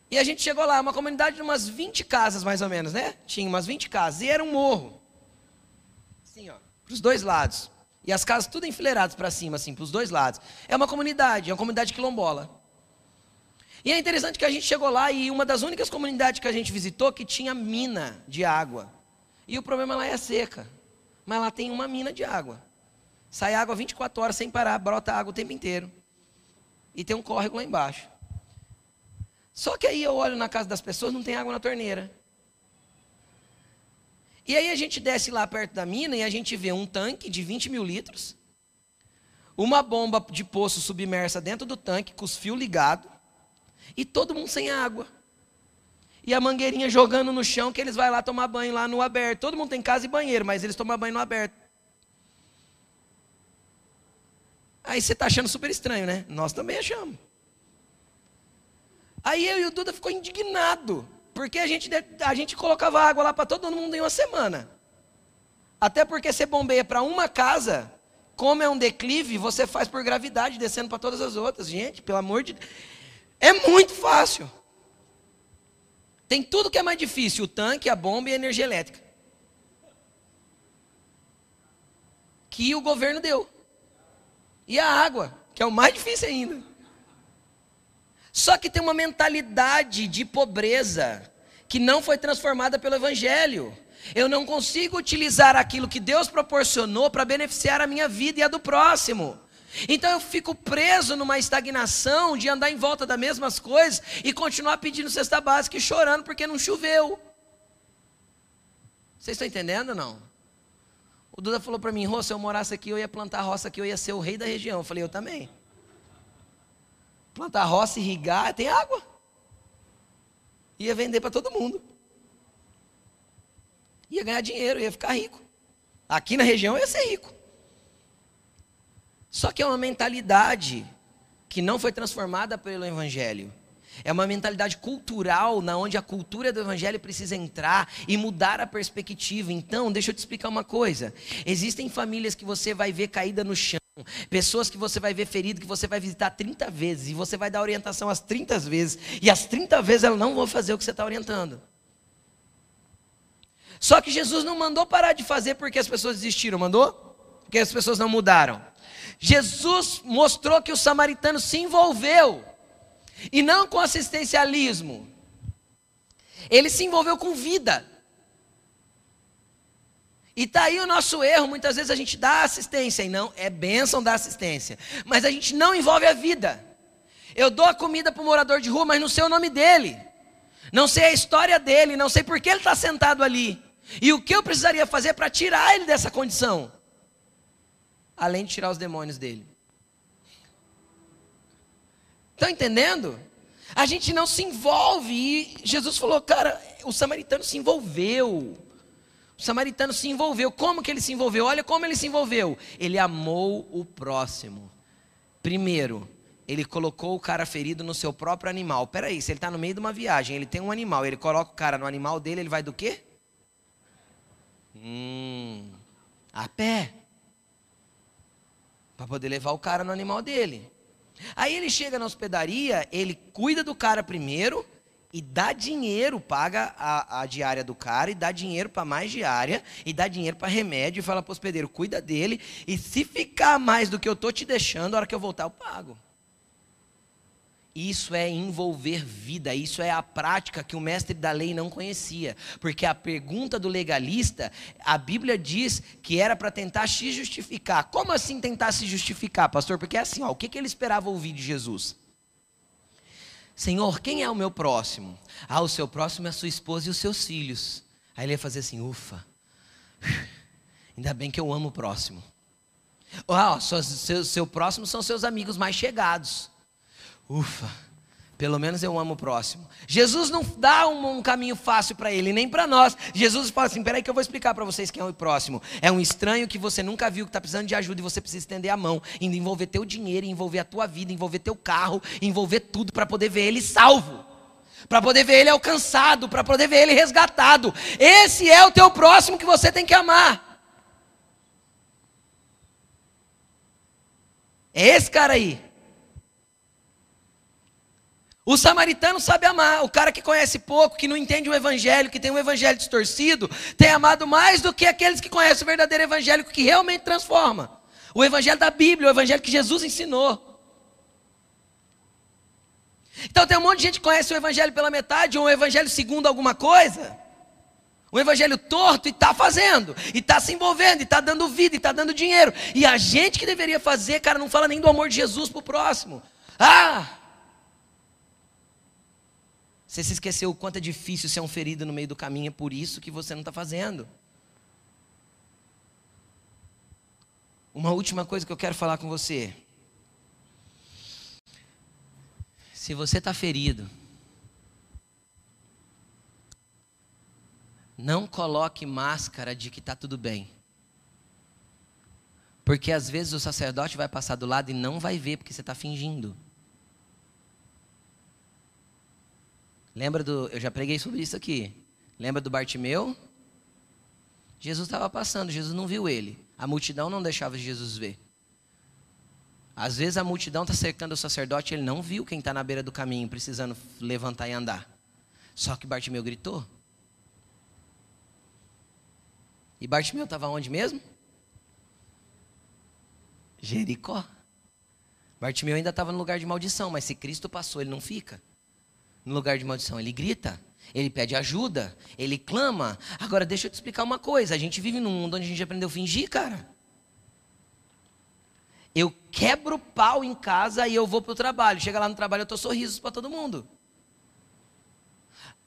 E a gente chegou lá, uma comunidade de umas 20 casas mais ou menos, né? Tinha umas 20 casas, e era um morro. Assim, ó, para os dois lados. E as casas tudo enfileiradas para cima, assim, para os dois lados. É uma comunidade, é uma comunidade quilombola. E é interessante que a gente chegou lá e uma das únicas comunidades que a gente visitou que tinha mina de água. E o problema lá é a seca. Mas lá tem uma mina de água. Sai água 24 horas sem parar, brota água o tempo inteiro. E tem um córrego lá embaixo. Só que aí eu olho na casa das pessoas, não tem água na torneira. E aí a gente desce lá perto da mina e a gente vê um tanque de 20 mil litros, uma bomba de poço submersa dentro do tanque, com os fios ligados, e todo mundo sem água. E a mangueirinha jogando no chão que eles vão lá tomar banho lá no aberto. Todo mundo tem casa e banheiro, mas eles tomam banho no aberto. Aí você está achando super estranho, né? Nós também achamos. Aí eu e o Duda ficou indignado. Porque a gente, a gente colocava água lá para todo mundo em uma semana. Até porque você bombeia para uma casa, como é um declive, você faz por gravidade, descendo para todas as outras. Gente, pelo amor de Deus. É muito fácil. Tem tudo que é mais difícil: o tanque, a bomba e a energia elétrica. Que o governo deu. E a água, que é o mais difícil ainda. Só que tem uma mentalidade de pobreza que não foi transformada pelo Evangelho. Eu não consigo utilizar aquilo que Deus proporcionou para beneficiar a minha vida e a do próximo. Então eu fico preso numa estagnação de andar em volta das mesmas coisas e continuar pedindo cesta básica e chorando porque não choveu. Vocês estão entendendo ou não? O Duda falou para mim, Rô, se eu morasse aqui, eu ia plantar roça aqui, eu ia ser o rei da região. Eu falei, eu também. Plantar roça, irrigar, tem água. Ia vender para todo mundo. Ia ganhar dinheiro, ia ficar rico. Aqui na região ia ser rico. Só que é uma mentalidade que não foi transformada pelo Evangelho. É uma mentalidade cultural, na onde a cultura do evangelho precisa entrar e mudar a perspectiva. Então, deixa eu te explicar uma coisa. Existem famílias que você vai ver caída no chão, pessoas que você vai ver ferido, que você vai visitar 30 vezes e você vai dar orientação as 30 vezes, e as 30 vezes elas não vão fazer o que você está orientando. Só que Jesus não mandou parar de fazer porque as pessoas desistiram, mandou? Porque as pessoas não mudaram. Jesus mostrou que o samaritano se envolveu e não com assistencialismo. Ele se envolveu com vida. E está aí o nosso erro. Muitas vezes a gente dá assistência, e não, é bênção dar assistência. Mas a gente não envolve a vida. Eu dou a comida para o morador de rua, mas não sei o nome dele. Não sei a história dele, não sei por que ele está sentado ali. E o que eu precisaria fazer para tirar ele dessa condição? além de tirar os demônios dele. Estão entendendo? A gente não se envolve. E Jesus falou, cara, o samaritano se envolveu. O samaritano se envolveu. Como que ele se envolveu? Olha como ele se envolveu. Ele amou o próximo. Primeiro, ele colocou o cara ferido no seu próprio animal. Peraí, se ele está no meio de uma viagem, ele tem um animal, ele coloca o cara no animal dele, ele vai do quê? Hum, a pé. Para poder levar o cara no animal dele. Aí ele chega na hospedaria, ele cuida do cara primeiro e dá dinheiro, paga a, a diária do cara e dá dinheiro para mais diária e dá dinheiro para remédio e fala para hospedeiro, cuida dele e se ficar mais do que eu tô te deixando, a hora que eu voltar eu pago. Isso é envolver vida, isso é a prática que o mestre da lei não conhecia. Porque a pergunta do legalista, a Bíblia diz que era para tentar se justificar. Como assim tentar se justificar, pastor? Porque é assim, ó, o que, que ele esperava ouvir de Jesus? Senhor, quem é o meu próximo? Ah, o seu próximo é a sua esposa e os seus filhos. Aí ele ia fazer assim, ufa, ainda bem que eu amo o próximo. Ah, seu, seu próximo são seus amigos mais chegados. Ufa, pelo menos eu amo o próximo. Jesus não dá um, um caminho fácil para ele, nem para nós. Jesus fala assim: peraí, que eu vou explicar para vocês quem é o próximo. É um estranho que você nunca viu, que está precisando de ajuda e você precisa estender a mão, envolver teu dinheiro, envolver a tua vida, envolver teu carro, envolver tudo para poder ver ele salvo. Para poder ver ele alcançado, para poder ver ele resgatado. Esse é o teu próximo que você tem que amar. É esse cara aí. O samaritano sabe amar. O cara que conhece pouco, que não entende o evangelho, que tem um evangelho distorcido, tem amado mais do que aqueles que conhecem o verdadeiro evangelho que realmente transforma. O evangelho da Bíblia, o evangelho que Jesus ensinou. Então tem um monte de gente que conhece o evangelho pela metade, ou o evangelho segundo alguma coisa. Um evangelho torto e está fazendo, e está se envolvendo, e está dando vida, e está dando dinheiro. E a gente que deveria fazer, cara, não fala nem do amor de Jesus para o próximo. Ah, você se esqueceu o quanto é difícil ser um ferido no meio do caminho, é por isso que você não está fazendo. Uma última coisa que eu quero falar com você. Se você está ferido, não coloque máscara de que está tudo bem. Porque às vezes o sacerdote vai passar do lado e não vai ver porque você está fingindo. Lembra do. Eu já preguei sobre isso aqui. Lembra do Bartimeu? Jesus estava passando, Jesus não viu ele. A multidão não deixava Jesus ver. Às vezes a multidão está cercando o sacerdote, ele não viu quem está na beira do caminho, precisando levantar e andar. Só que Bartimeu gritou. E Bartimeu estava onde mesmo? Jericó. Bartimeu ainda estava no lugar de maldição, mas se Cristo passou, ele não fica no lugar de maldição. Ele grita, ele pede ajuda, ele clama. Agora, deixa eu te explicar uma coisa: a gente vive num mundo onde a gente aprendeu a fingir, cara. Eu quebro pau em casa e eu vou para o trabalho. Chega lá no trabalho, eu estou sorrisos para todo mundo.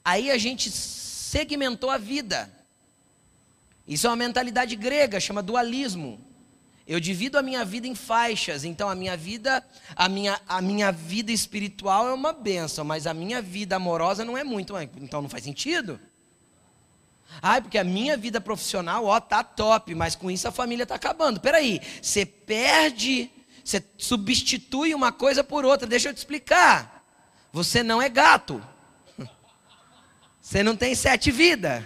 Aí a gente segmentou a vida. Isso é uma mentalidade grega, chama dualismo. Eu divido a minha vida em faixas, então a minha vida, a minha, a minha vida espiritual é uma benção, mas a minha vida amorosa não é muito, então não faz sentido. Ai, porque a minha vida profissional, ó, tá top, mas com isso a família tá acabando. Peraí, você perde, você substitui uma coisa por outra. Deixa eu te explicar. Você não é gato. Você não tem sete vidas.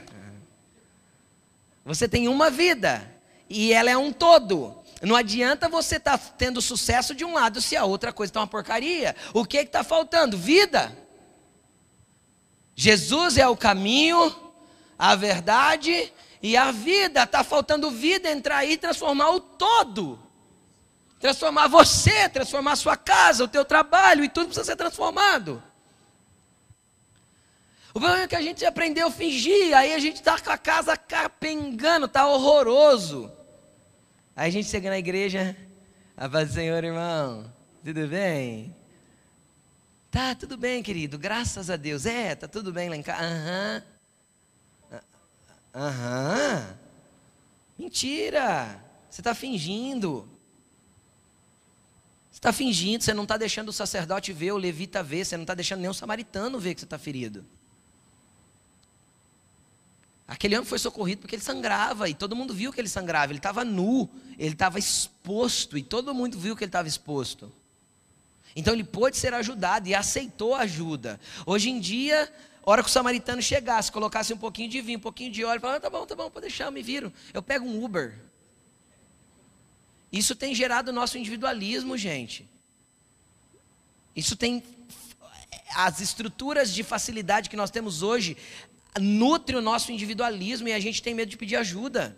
Você tem uma vida. E ela é um todo. Não adianta você estar tá tendo sucesso de um lado se a outra coisa está uma porcaria. O que está faltando? Vida. Jesus é o caminho, a verdade e a vida. Está faltando vida entrar aí e transformar o todo. Transformar você, transformar a sua casa, o teu trabalho e tudo precisa ser transformado. O problema é que a gente aprendeu a fingir, aí a gente está com a casa capengando, está horroroso. Aí a gente chega na igreja, a paz do Senhor, irmão, tudo bem? Tá, tudo bem, querido, graças a Deus. É, tá tudo bem lá em casa. Aham. Aham. Mentira, você está fingindo. Você está fingindo, você não está deixando o sacerdote ver, o levita ver, você não está deixando o samaritano ver que você está ferido. Aquele homem foi socorrido porque ele sangrava e todo mundo viu que ele sangrava. Ele estava nu, ele estava exposto e todo mundo viu que ele estava exposto. Então ele pôde ser ajudado e aceitou ajuda. Hoje em dia, hora que o samaritano chegasse, colocasse um pouquinho de vinho, um pouquinho de óleo, falasse: ah, tá bom, tá bom, pode deixar, me viro. Eu pego um Uber. Isso tem gerado o nosso individualismo, gente. Isso tem. As estruturas de facilidade que nós temos hoje nutre o nosso individualismo e a gente tem medo de pedir ajuda.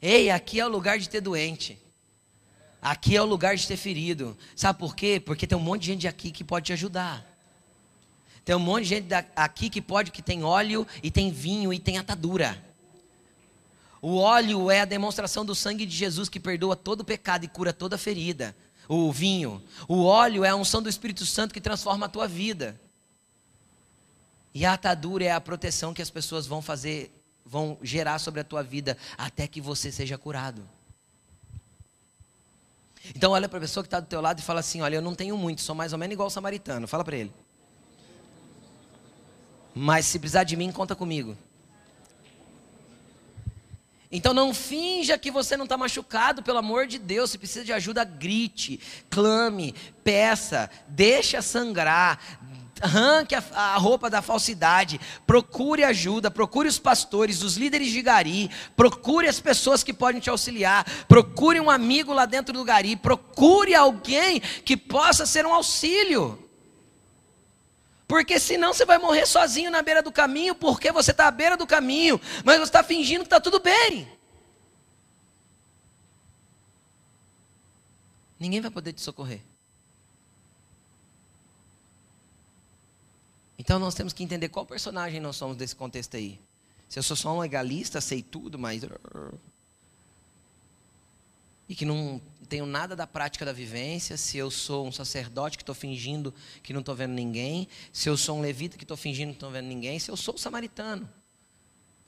Ei, aqui é o lugar de ter doente. Aqui é o lugar de ter ferido. Sabe por quê? Porque tem um monte de gente aqui que pode te ajudar. Tem um monte de gente aqui que pode, que tem óleo e tem vinho e tem atadura. O óleo é a demonstração do sangue de Jesus que perdoa todo pecado e cura toda ferida. O vinho. O óleo é a unção do Espírito Santo que transforma a tua vida. E a atadura é a proteção que as pessoas vão fazer, vão gerar sobre a tua vida até que você seja curado. Então olha para a pessoa que está do teu lado e fala assim: olha, eu não tenho muito, sou mais ou menos igual o samaritano. Fala para ele. Mas se precisar de mim, conta comigo. Então não finja que você não está machucado, pelo amor de Deus. Se precisa de ajuda, grite, clame, peça, deixa sangrar, arranque a, a, roupa da falsidade, procure ajuda, procure os pastores, os líderes de Gari, procure as pessoas que podem te auxiliar, procure um amigo lá dentro do Gari, procure alguém que possa ser um auxílio. Porque senão você vai morrer sozinho na beira do caminho, porque você está à beira do caminho, mas você está fingindo que está tudo bem. Ninguém vai poder te socorrer. Então nós temos que entender qual personagem nós somos desse contexto aí. Se eu sou só um legalista, sei tudo, mas. E que não tenho nada da prática da vivência, se eu sou um sacerdote que estou fingindo que não estou vendo ninguém, se eu sou um levita que estou fingindo que não estou vendo ninguém, se eu sou um samaritano,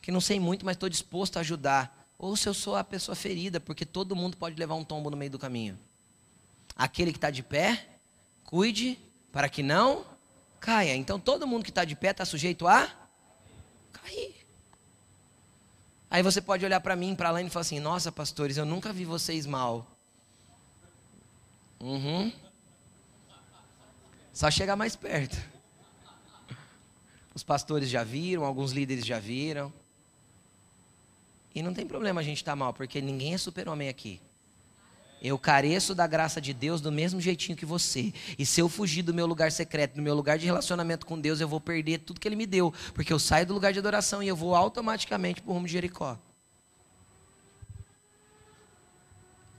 que não sei muito, mas estou disposto a ajudar, ou se eu sou a pessoa ferida, porque todo mundo pode levar um tombo no meio do caminho. Aquele que está de pé, cuide para que não caia. Então todo mundo que está de pé está sujeito a cair. Aí você pode olhar para mim, para lá e falar assim: Nossa, pastores, eu nunca vi vocês mal. Uhum. Só chegar mais perto. Os pastores já viram, alguns líderes já viram. E não tem problema a gente estar tá mal, porque ninguém é super-homem aqui. Eu careço da graça de Deus do mesmo jeitinho que você. E se eu fugir do meu lugar secreto, do meu lugar de relacionamento com Deus, eu vou perder tudo que Ele me deu. Porque eu saio do lugar de adoração e eu vou automaticamente para o rumo de Jericó.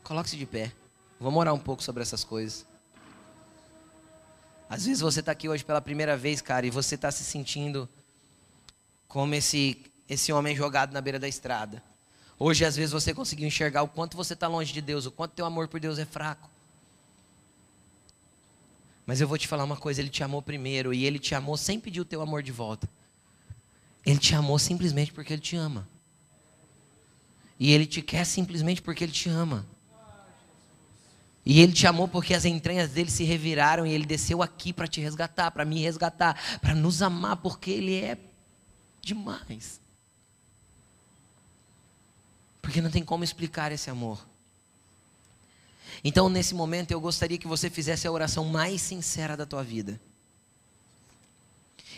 Coloque-se de pé. Vamos orar um pouco sobre essas coisas. Às vezes você está aqui hoje pela primeira vez, cara, e você está se sentindo como esse, esse homem jogado na beira da estrada. Hoje, às vezes, você conseguiu enxergar o quanto você está longe de Deus, o quanto teu amor por Deus é fraco. Mas eu vou te falar uma coisa: Ele te amou primeiro e Ele te amou sem pedir o teu amor de volta. Ele te amou simplesmente porque Ele te ama. E Ele te quer simplesmente porque Ele te ama. E Ele te amou porque as entranhas dele se reviraram e Ele desceu aqui para te resgatar, para me resgatar, para nos amar, porque Ele é demais. Porque não tem como explicar esse amor. Então, nesse momento, eu gostaria que você fizesse a oração mais sincera da tua vida.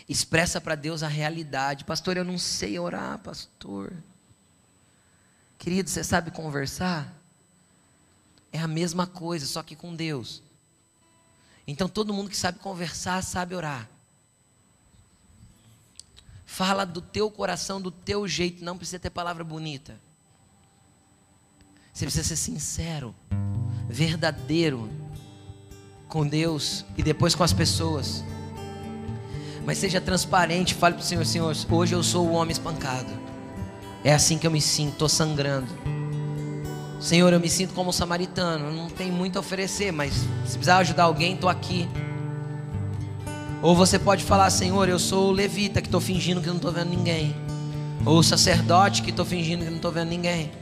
Expressa para Deus a realidade. Pastor, eu não sei orar, pastor. Querido, você sabe conversar? É a mesma coisa, só que com Deus. Então, todo mundo que sabe conversar, sabe orar. Fala do teu coração, do teu jeito, não precisa ter palavra bonita. Você precisa ser sincero, verdadeiro com Deus e depois com as pessoas. Mas seja transparente, fale para o Senhor, Senhor, hoje eu sou o homem espancado. É assim que eu me sinto, estou sangrando. Senhor, eu me sinto como um samaritano, não tenho muito a oferecer, mas se precisar ajudar alguém, estou aqui. Ou você pode falar, Senhor, eu sou o levita que estou fingindo que não estou vendo ninguém. Ou o sacerdote que estou fingindo que não estou vendo ninguém.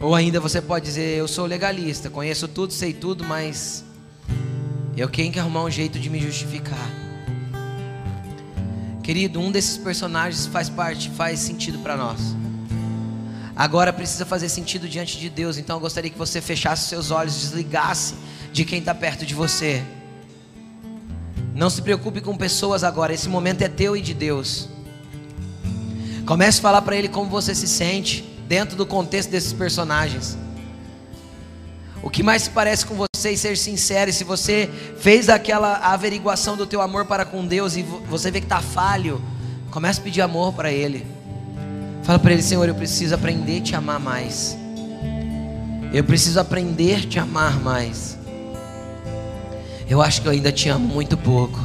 Ou ainda você pode dizer: Eu sou legalista, conheço tudo, sei tudo, mas eu tenho que arrumar um jeito de me justificar. Querido, um desses personagens faz parte, faz sentido para nós. Agora precisa fazer sentido diante de Deus. Então eu gostaria que você fechasse seus olhos, desligasse de quem está perto de você. Não se preocupe com pessoas agora. Esse momento é teu e de Deus. Comece a falar para Ele como você se sente dentro do contexto desses personagens. O que mais se parece com você e ser sincero, e se você fez aquela averiguação do teu amor para com Deus e você vê que está falho, comece a pedir amor para Ele. Fala para Ele, Senhor, eu preciso aprender a te amar mais. Eu preciso aprender a te amar mais. Eu acho que eu ainda te amo muito pouco.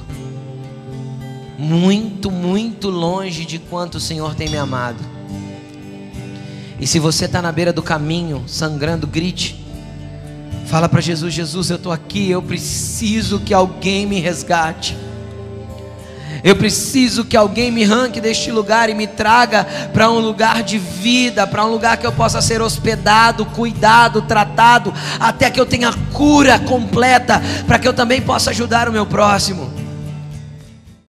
Muito, muito longe de quanto o Senhor tem me amado. E se você está na beira do caminho, sangrando, grite. Fala para Jesus: Jesus, eu estou aqui, eu preciso que alguém me resgate. Eu preciso que alguém me arranque deste lugar e me traga para um lugar de vida, para um lugar que eu possa ser hospedado, cuidado, tratado, até que eu tenha cura completa, para que eu também possa ajudar o meu próximo.